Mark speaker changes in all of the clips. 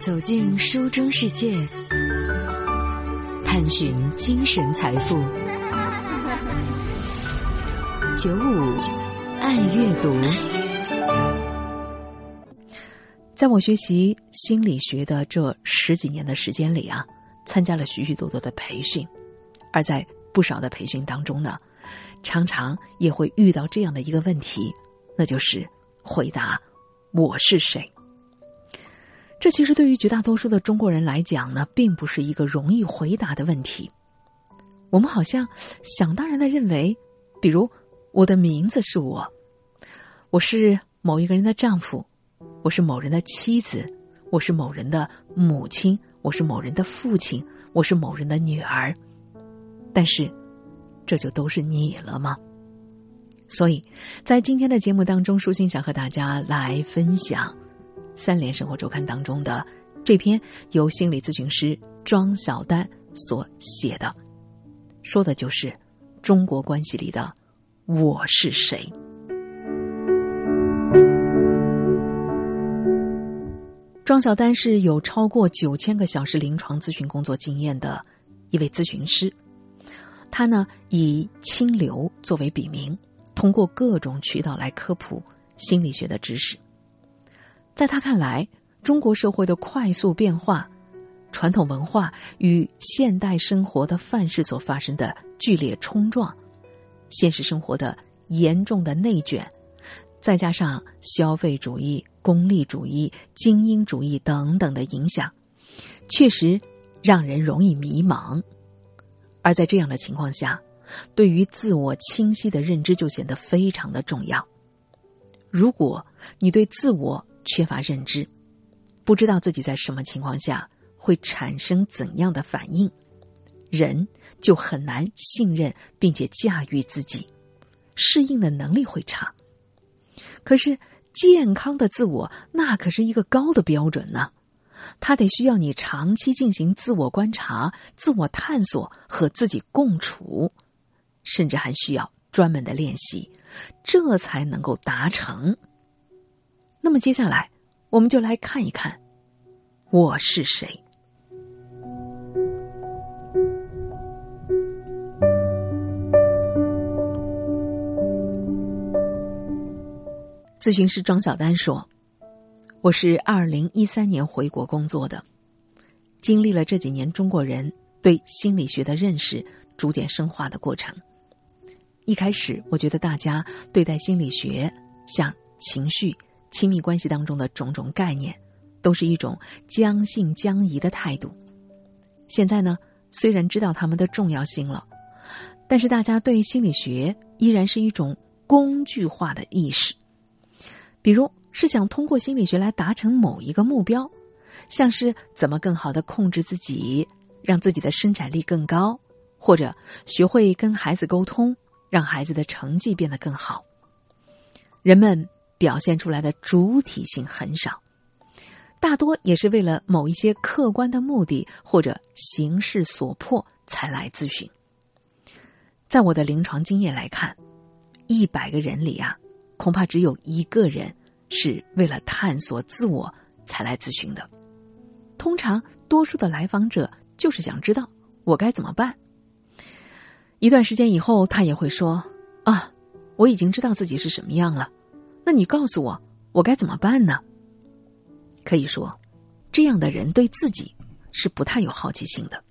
Speaker 1: 走进书中世界，探寻精神财富。九五爱阅读，
Speaker 2: 在我学习心理学的这十几年的时间里啊，参加了许许多多的培训，而在不少的培训当中呢，常常也会遇到这样的一个问题，那就是回答我是谁。这其实对于绝大多数的中国人来讲呢，并不是一个容易回答的问题。我们好像想当然的认为，比如我的名字是我，我是某一个人的丈夫，我是某人的妻子，我是某人的母亲，我是某人的父亲，我是某人的女儿。但是，这就都是你了吗？所以在今天的节目当中，舒心想和大家来分享。三联生活周刊当中的这篇由心理咨询师庄小丹所写的，说的就是中国关系里的“我是谁”。庄小丹是有超过九千个小时临床咨询工作经验的一位咨询师，他呢以清流作为笔名，通过各种渠道来科普心理学的知识。在他看来，中国社会的快速变化、传统文化与现代生活的范式所发生的剧烈冲撞、现实生活的严重的内卷，再加上消费主义、功利主义、精英主义等等的影响，确实让人容易迷茫。而在这样的情况下，对于自我清晰的认知就显得非常的重要。如果你对自我，缺乏认知，不知道自己在什么情况下会产生怎样的反应，人就很难信任并且驾驭自己，适应的能力会差。可是健康的自我那可是一个高的标准呢，它得需要你长期进行自我观察、自我探索和自己共处，甚至还需要专门的练习，这才能够达成。那么接下来，我们就来看一看，我是谁。咨询师庄小丹说：“我是二零一三年回国工作的，经历了这几年中国人对心理学的认识逐渐深化的过程。一开始，我觉得大家对待心理学像情绪。”亲密关系当中的种种概念，都是一种将信将疑的态度。现在呢，虽然知道他们的重要性了，但是大家对心理学依然是一种工具化的意识。比如是想通过心理学来达成某一个目标，像是怎么更好的控制自己，让自己的生产力更高，或者学会跟孩子沟通，让孩子的成绩变得更好。人们。表现出来的主体性很少，大多也是为了某一些客观的目的或者形势所迫才来咨询。在我的临床经验来看，一百个人里啊，恐怕只有一个人是为了探索自我才来咨询的。通常，多数的来访者就是想知道我该怎么办。一段时间以后，他也会说：“啊，我已经知道自己是什么样了。”那你告诉我，我该怎么办呢？可以说，这样的人对自己是不太有好奇心的。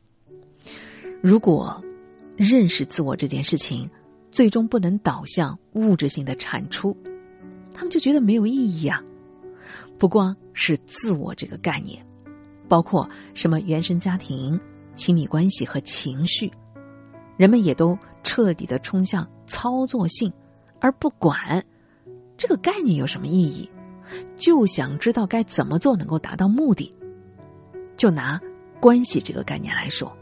Speaker 2: 如果认识自我这件事情最终不能导向物质性的产出，他们就觉得没有意义啊。不光是自我这个概念，包括什么原生家庭、亲密关系和情绪，人们也都彻底的冲向操作性，而不管。这个概念有什么意义？就想知道该怎么做能够达到目的。就拿关系这个概念来说，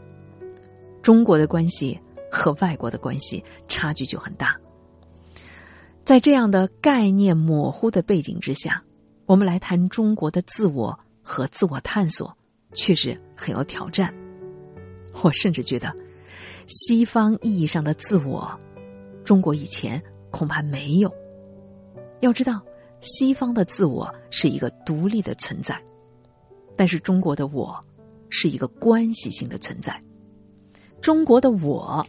Speaker 2: 中国的关系和外国的关系差距就很大。在这样的概念模糊的背景之下，我们来谈中国的自我和自我探索，确实很有挑战。我甚至觉得，西方意义上的自我，中国以前恐怕没有。要知道，西方的自我是一个独立的存在，但是中国的我是一个关系性的存在。中国的我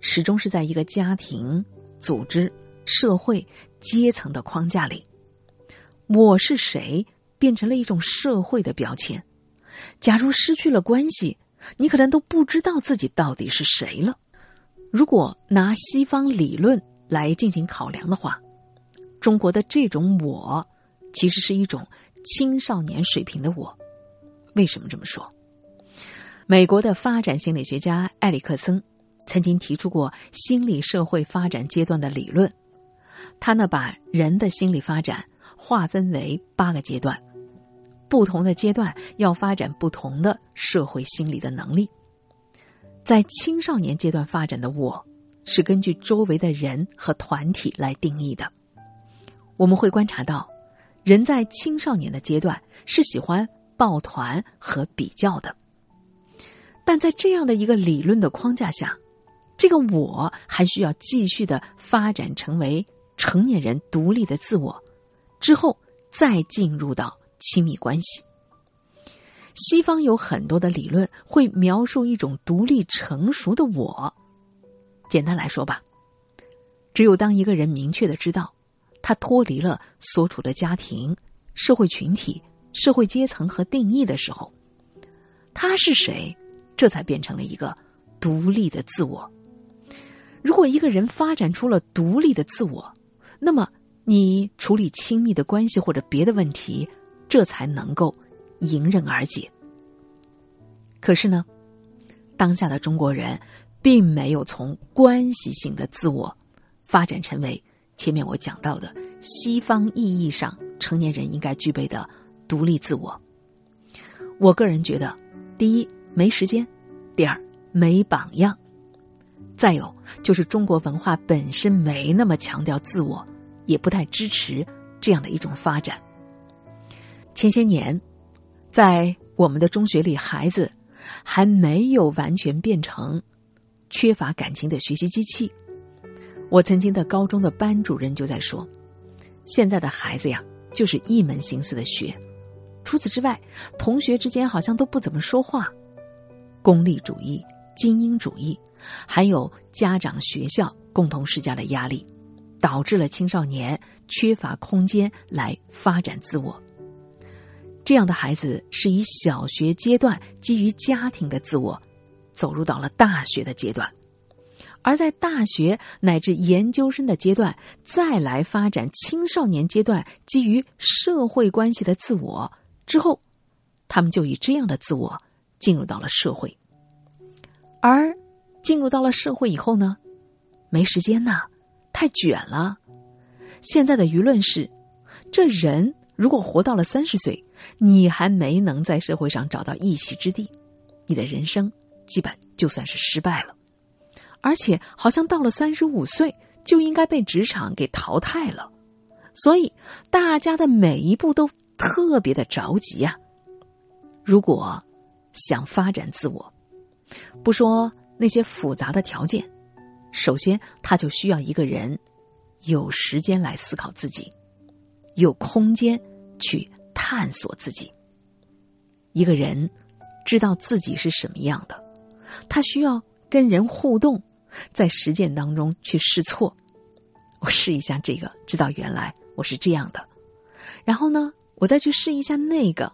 Speaker 2: 始终是在一个家庭、组织、社会、阶层的框架里。我是谁变成了一种社会的标签。假如失去了关系，你可能都不知道自己到底是谁了。如果拿西方理论来进行考量的话，中国的这种我，其实是一种青少年水平的我。为什么这么说？美国的发展心理学家埃里克森曾经提出过心理社会发展阶段的理论。他呢，把人的心理发展划分为八个阶段，不同的阶段要发展不同的社会心理的能力。在青少年阶段发展的我，是根据周围的人和团体来定义的。我们会观察到，人在青少年的阶段是喜欢抱团和比较的。但在这样的一个理论的框架下，这个我还需要继续的发展成为成年人独立的自我，之后再进入到亲密关系。西方有很多的理论会描述一种独立成熟的我。简单来说吧，只有当一个人明确的知道，他脱离了所处的家庭、社会群体、社会阶层和定义的时候，他是谁，这才变成了一个独立的自我。如果一个人发展出了独立的自我，那么你处理亲密的关系或者别的问题，这才能够。迎刃而解。可是呢，当下的中国人并没有从关系性的自我发展成为前面我讲到的西方意义上成年人应该具备的独立自我。我个人觉得，第一没时间，第二没榜样，再有就是中国文化本身没那么强调自我，也不太支持这样的一种发展。前些年。在我们的中学里，孩子还没有完全变成缺乏感情的学习机器。我曾经的高中的班主任就在说：“现在的孩子呀，就是一门心思的学，除此之外，同学之间好像都不怎么说话。功利主义、精英主义，还有家长、学校共同施加的压力，导致了青少年缺乏空间来发展自我。”这样的孩子是以小学阶段基于家庭的自我，走入到了大学的阶段，而在大学乃至研究生的阶段，再来发展青少年阶段基于社会关系的自我之后，他们就以这样的自我进入到了社会，而进入到了社会以后呢，没时间呐，太卷了。现在的舆论是，这人如果活到了三十岁。你还没能在社会上找到一席之地，你的人生基本就算是失败了。而且好像到了三十五岁就应该被职场给淘汰了，所以大家的每一步都特别的着急呀。如果想发展自我，不说那些复杂的条件，首先他就需要一个人有时间来思考自己，有空间去。探索自己。一个人知道自己是什么样的，他需要跟人互动，在实践当中去试错。我试一下这个，知道原来我是这样的。然后呢，我再去试一下那个，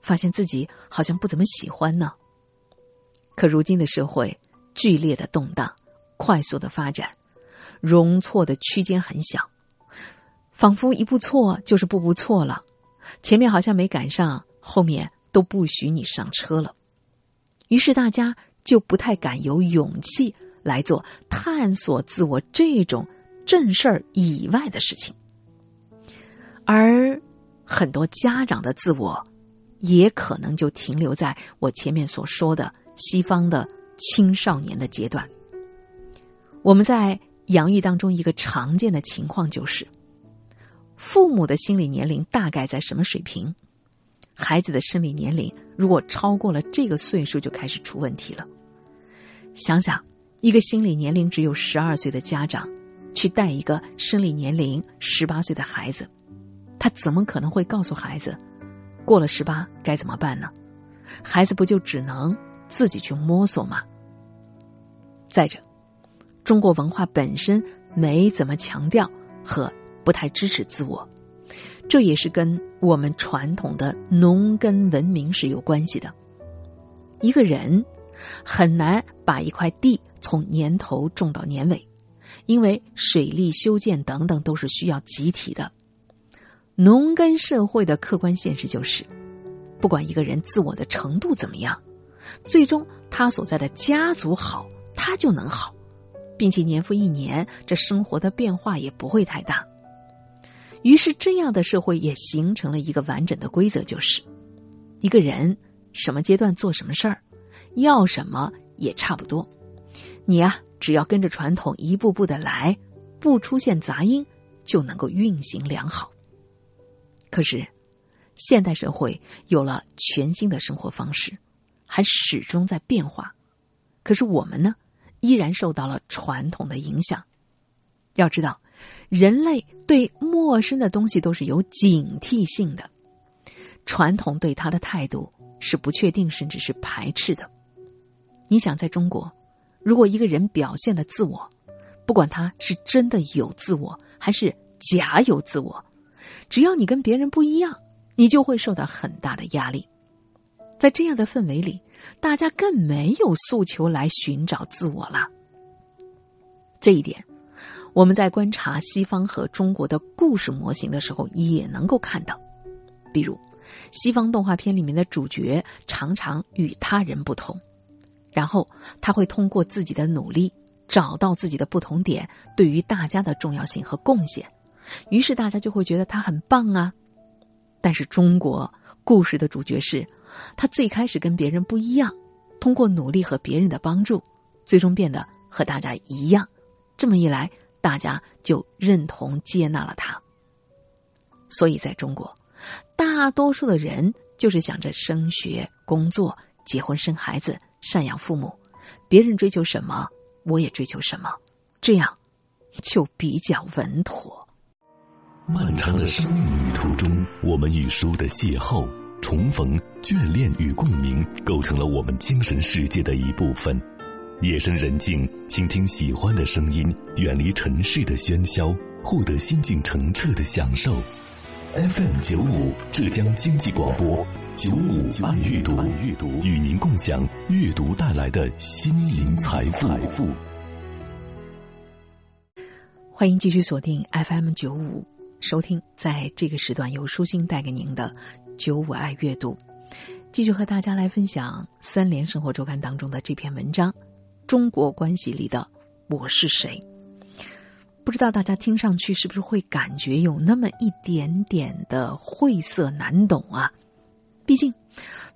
Speaker 2: 发现自己好像不怎么喜欢呢。可如今的社会剧烈的动荡，快速的发展，容错的区间很小，仿佛一步错就是步步错了。前面好像没赶上，后面都不许你上车了。于是大家就不太敢有勇气来做探索自我这种正事儿以外的事情。而很多家长的自我，也可能就停留在我前面所说的西方的青少年的阶段。我们在养育当中一个常见的情况就是。父母的心理年龄大概在什么水平？孩子的生理年龄如果超过了这个岁数，就开始出问题了。想想，一个心理年龄只有十二岁的家长，去带一个生理年龄十八岁的孩子，他怎么可能会告诉孩子，过了十八该怎么办呢？孩子不就只能自己去摸索吗？再者，中国文化本身没怎么强调和不太支持自我，这也是跟我们传统的农耕文明是有关系的。一个人很难把一块地从年头种到年尾，因为水利修建等等都是需要集体的。农耕社会的客观现实就是，不管一个人自我的程度怎么样，最终他所在的家族好，他就能好，并且年复一年，这生活的变化也不会太大。于是，这样的社会也形成了一个完整的规则，就是一个人什么阶段做什么事儿，要什么也差不多。你呀，只要跟着传统一步步的来，不出现杂音，就能够运行良好。可是，现代社会有了全新的生活方式，还始终在变化。可是我们呢，依然受到了传统的影响。要知道，人类对陌生的东西都是有警惕性的，传统对他的态度是不确定，甚至是排斥的。你想，在中国，如果一个人表现了自我，不管他是真的有自我，还是假有自我。只要你跟别人不一样，你就会受到很大的压力。在这样的氛围里，大家更没有诉求来寻找自我了。这一点，我们在观察西方和中国的故事模型的时候也能够看到。比如，西方动画片里面的主角常常与他人不同，然后他会通过自己的努力找到自己的不同点，对于大家的重要性和贡献。于是大家就会觉得他很棒啊，但是中国故事的主角是，他最开始跟别人不一样，通过努力和别人的帮助，最终变得和大家一样。这么一来，大家就认同接纳了他。所以在中国，大多数的人就是想着升学、工作、结婚、生孩子、赡养父母，别人追求什么，我也追求什么，这样就比较稳妥。
Speaker 3: 漫长的生命旅途中，我们与书的邂逅、重逢、眷恋与共鸣，构成了我们精神世界的一部分。夜深人静，倾听喜欢的声音，远离尘世的喧嚣，获得心境澄澈的享受。FM 九五浙江经济广播九五爱阅读，与您共享阅读带来的心灵财富。
Speaker 2: 欢迎继续锁定 FM 九五。收听在这个时段由舒心带给您的《九五爱阅读》，继续和大家来分享《三联生活周刊》当中的这篇文章《中国关系里的我是谁》。不知道大家听上去是不是会感觉有那么一点点的晦涩难懂啊？毕竟，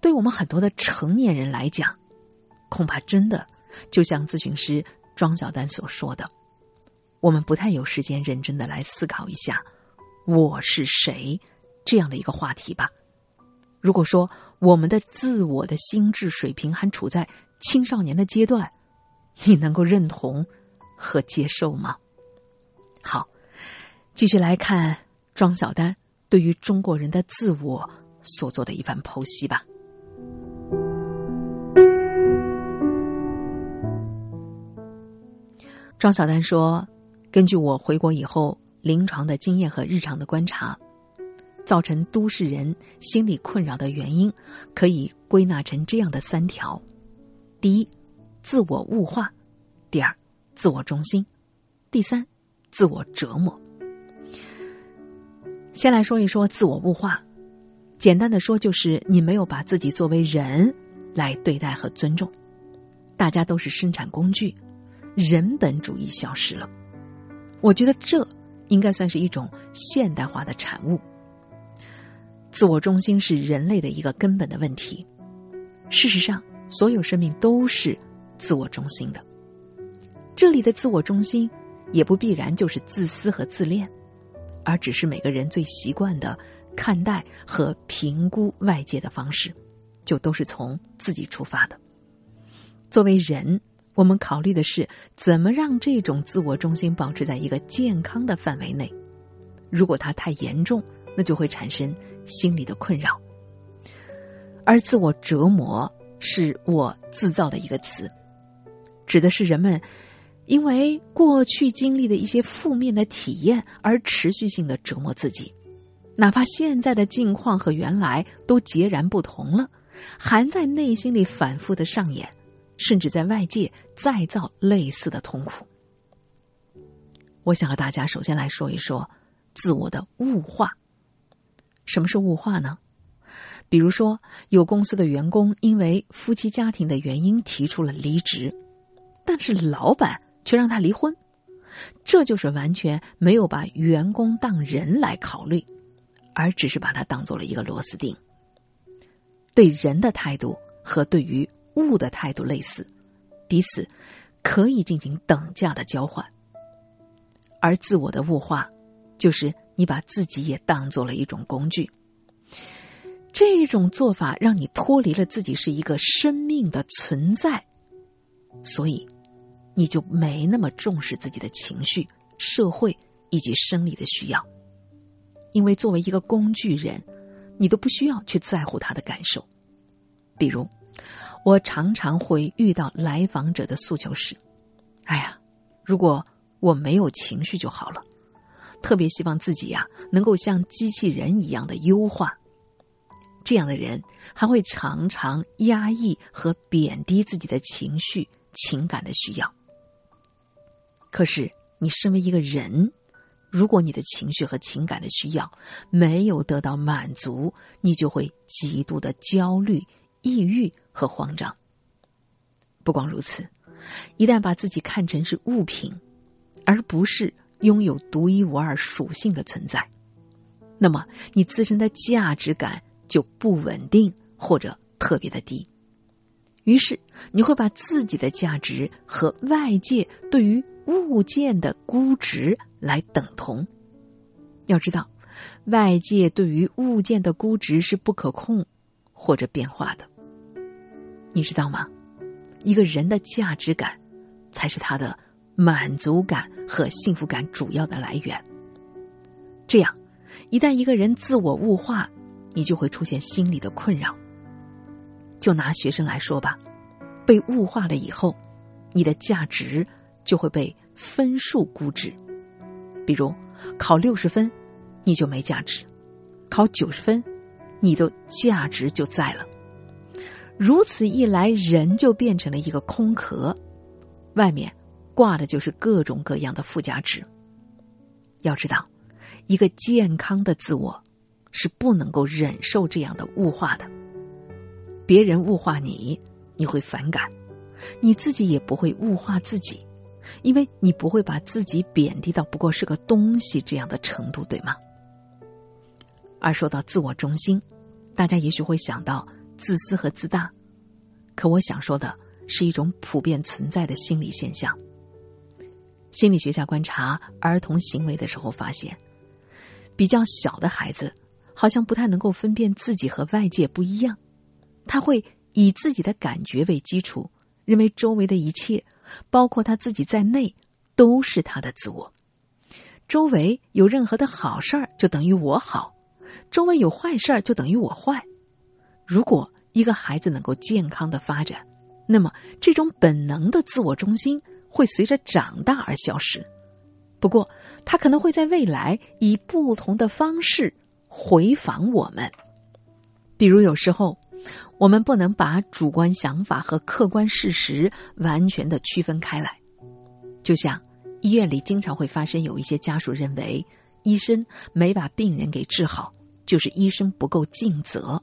Speaker 2: 对我们很多的成年人来讲，恐怕真的就像咨询师庄小丹所说的，我们不太有时间认真的来思考一下。我是谁？这样的一个话题吧。如果说我们的自我的心智水平还处在青少年的阶段，你能够认同和接受吗？好，继续来看庄小丹对于中国人的自我所做的一番剖析吧。庄小丹说：“根据我回国以后。”临床的经验和日常的观察，造成都市人心理困扰的原因，可以归纳成这样的三条：第一，自我物化；第二，自我中心；第三，自我折磨。先来说一说自我物化，简单的说就是你没有把自己作为人来对待和尊重，大家都是生产工具，人本主义消失了。我觉得这。应该算是一种现代化的产物。自我中心是人类的一个根本的问题。事实上，所有生命都是自我中心的。这里的自我中心，也不必然就是自私和自恋，而只是每个人最习惯的看待和评估外界的方式，就都是从自己出发的。作为人。我们考虑的是怎么让这种自我中心保持在一个健康的范围内。如果它太严重，那就会产生心理的困扰。而自我折磨是我自造的一个词，指的是人们因为过去经历的一些负面的体验而持续性的折磨自己，哪怕现在的境况和原来都截然不同了，还在内心里反复的上演，甚至在外界再造类似的痛苦。我想和大家首先来说一说自我的物化。什么是物化呢？比如说，有公司的员工因为夫妻家庭的原因提出了离职，但是老板却让他离婚，这就是完全没有把员工当人来考虑，而只是把他当做了一个螺丝钉。对人的态度和对于物的态度类似，彼此可以进行等价的交换。而自我的物化，就是你把自己也当做了一种工具。这种做法让你脱离了自己是一个生命的存在，所以你就没那么重视自己的情绪、社会以及生理的需要。因为作为一个工具人，你都不需要去在乎他的感受。比如，我常常会遇到来访者的诉求是：“哎呀，如果……”我没有情绪就好了，特别希望自己呀能够像机器人一样的优化。这样的人还会常常压抑和贬低自己的情绪、情感的需要。可是，你身为一个人，如果你的情绪和情感的需要没有得到满足，你就会极度的焦虑、抑郁和慌张。不光如此，一旦把自己看成是物品。而不是拥有独一无二属性的存在，那么你自身的价值感就不稳定或者特别的低。于是你会把自己的价值和外界对于物件的估值来等同。要知道，外界对于物件的估值是不可控或者变化的。你知道吗？一个人的价值感才是他的。满足感和幸福感主要的来源。这样，一旦一个人自我物化，你就会出现心理的困扰。就拿学生来说吧，被物化了以后，你的价值就会被分数估值。比如，考六十分，你就没价值；考九十分，你的价值就在了。如此一来，人就变成了一个空壳，外面。挂的就是各种各样的附加值。要知道，一个健康的自我是不能够忍受这样的物化的。别人物化你，你会反感；你自己也不会物化自己，因为你不会把自己贬低到不过是个东西这样的程度，对吗？而说到自我中心，大家也许会想到自私和自大，可我想说的是一种普遍存在的心理现象。心理学家观察儿童行为的时候发现，比较小的孩子好像不太能够分辨自己和外界不一样，他会以自己的感觉为基础，认为周围的一切，包括他自己在内，都是他的自我。周围有任何的好事儿，就等于我好；周围有坏事儿，就等于我坏。如果一个孩子能够健康的发展，那么这种本能的自我中心。会随着长大而消失，不过他可能会在未来以不同的方式回访我们。比如，有时候我们不能把主观想法和客观事实完全的区分开来。就像医院里经常会发生有一些家属认为医生没把病人给治好，就是医生不够尽责，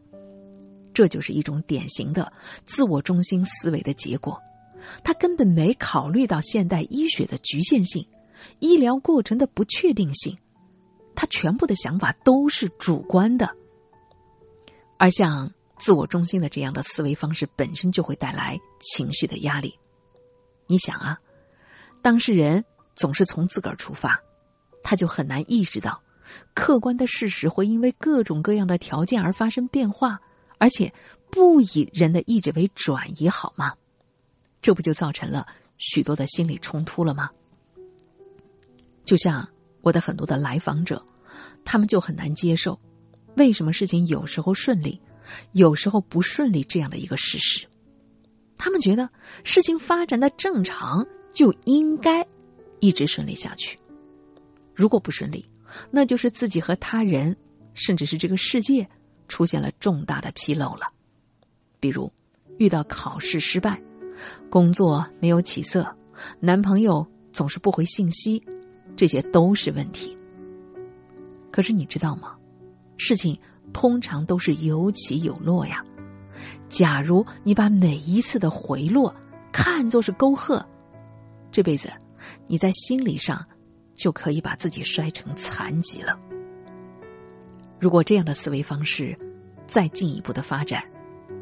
Speaker 2: 这就是一种典型的自我中心思维的结果。他根本没考虑到现代医学的局限性，医疗过程的不确定性，他全部的想法都是主观的。而像自我中心的这样的思维方式，本身就会带来情绪的压力。你想啊，当事人总是从自个儿出发，他就很难意识到，客观的事实会因为各种各样的条件而发生变化，而且不以人的意志为转移，好吗？这不就造成了许多的心理冲突了吗？就像我的很多的来访者，他们就很难接受，为什么事情有时候顺利，有时候不顺利这样的一个事实。他们觉得事情发展的正常就应该一直顺利下去，如果不顺利，那就是自己和他人，甚至是这个世界出现了重大的纰漏了。比如遇到考试失败，工作没有起色，男朋友总是不回信息，这些都是问题。可是你知道吗？事情通常都是有起有落呀。假如你把每一次的回落看作是沟壑，这辈子你在心理上就可以把自己摔成残疾了。如果这样的思维方式再进一步的发展，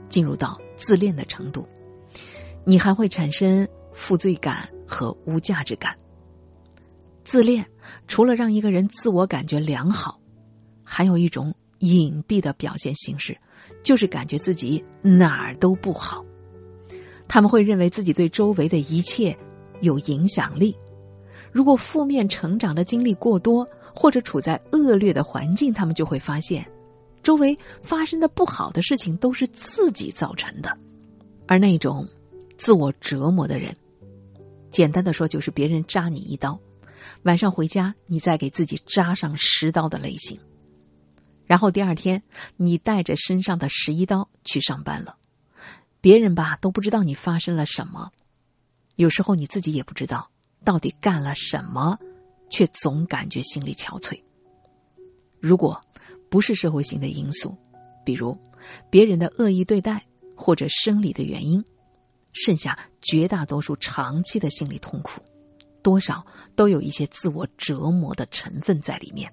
Speaker 2: 进入到自恋的程度，你还会产生负罪感和无价值感。自恋除了让一个人自我感觉良好，还有一种隐蔽的表现形式。就是感觉自己哪儿都不好，他们会认为自己对周围的一切有影响力。如果负面成长的经历过多，或者处在恶劣的环境，他们就会发现，周围发生的不好的事情都是自己造成的。而那种自我折磨的人，简单的说就是别人扎你一刀，晚上回家你再给自己扎上十刀的类型。然后第二天，你带着身上的十一刀去上班了，别人吧都不知道你发生了什么，有时候你自己也不知道到底干了什么，却总感觉心里憔悴。如果不是社会性的因素，比如别人的恶意对待或者生理的原因，剩下绝大多数长期的心理痛苦，多少都有一些自我折磨的成分在里面。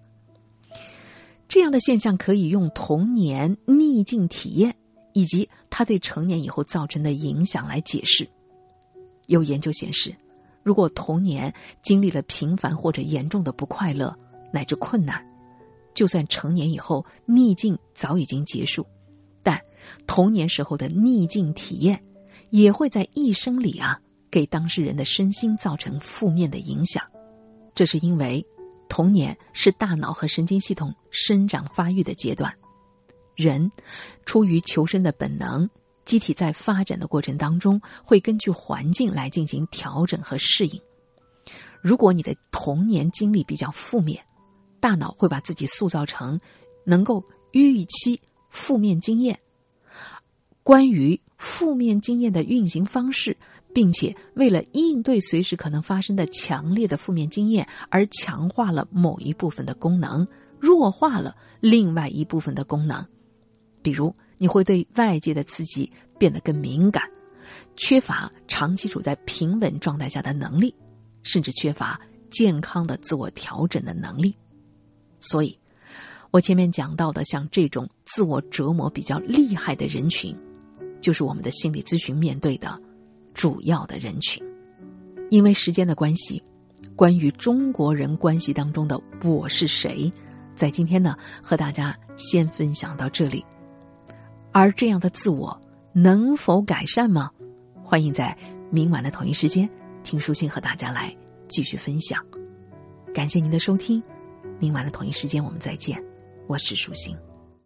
Speaker 2: 这样的现象可以用童年逆境体验以及他对成年以后造成的影响来解释。有研究显示，如果童年经历了频繁或者严重的不快乐乃至困难，就算成年以后逆境早已经结束，但童年时候的逆境体验也会在一生里啊给当事人的身心造成负面的影响。这是因为。童年是大脑和神经系统生长发育的阶段，人出于求生的本能，机体在发展的过程当中会根据环境来进行调整和适应。如果你的童年经历比较负面，大脑会把自己塑造成能够预期负面经验。关于负面经验的运行方式。并且为了应对随时可能发生的强烈的负面经验，而强化了某一部分的功能，弱化了另外一部分的功能。比如，你会对外界的刺激变得更敏感，缺乏长期处在平稳状态下的能力，甚至缺乏健康的自我调整的能力。所以，我前面讲到的像这种自我折磨比较厉害的人群，就是我们的心理咨询面对的。主要的人群，因为时间的关系，关于中国人关系当中的“我是谁”，在今天呢，和大家先分享到这里。而这样的自我能否改善吗？欢迎在明晚的同一时间听书信和大家来继续分享。感谢您的收听，明晚的同一时间我们再见，我是舒心。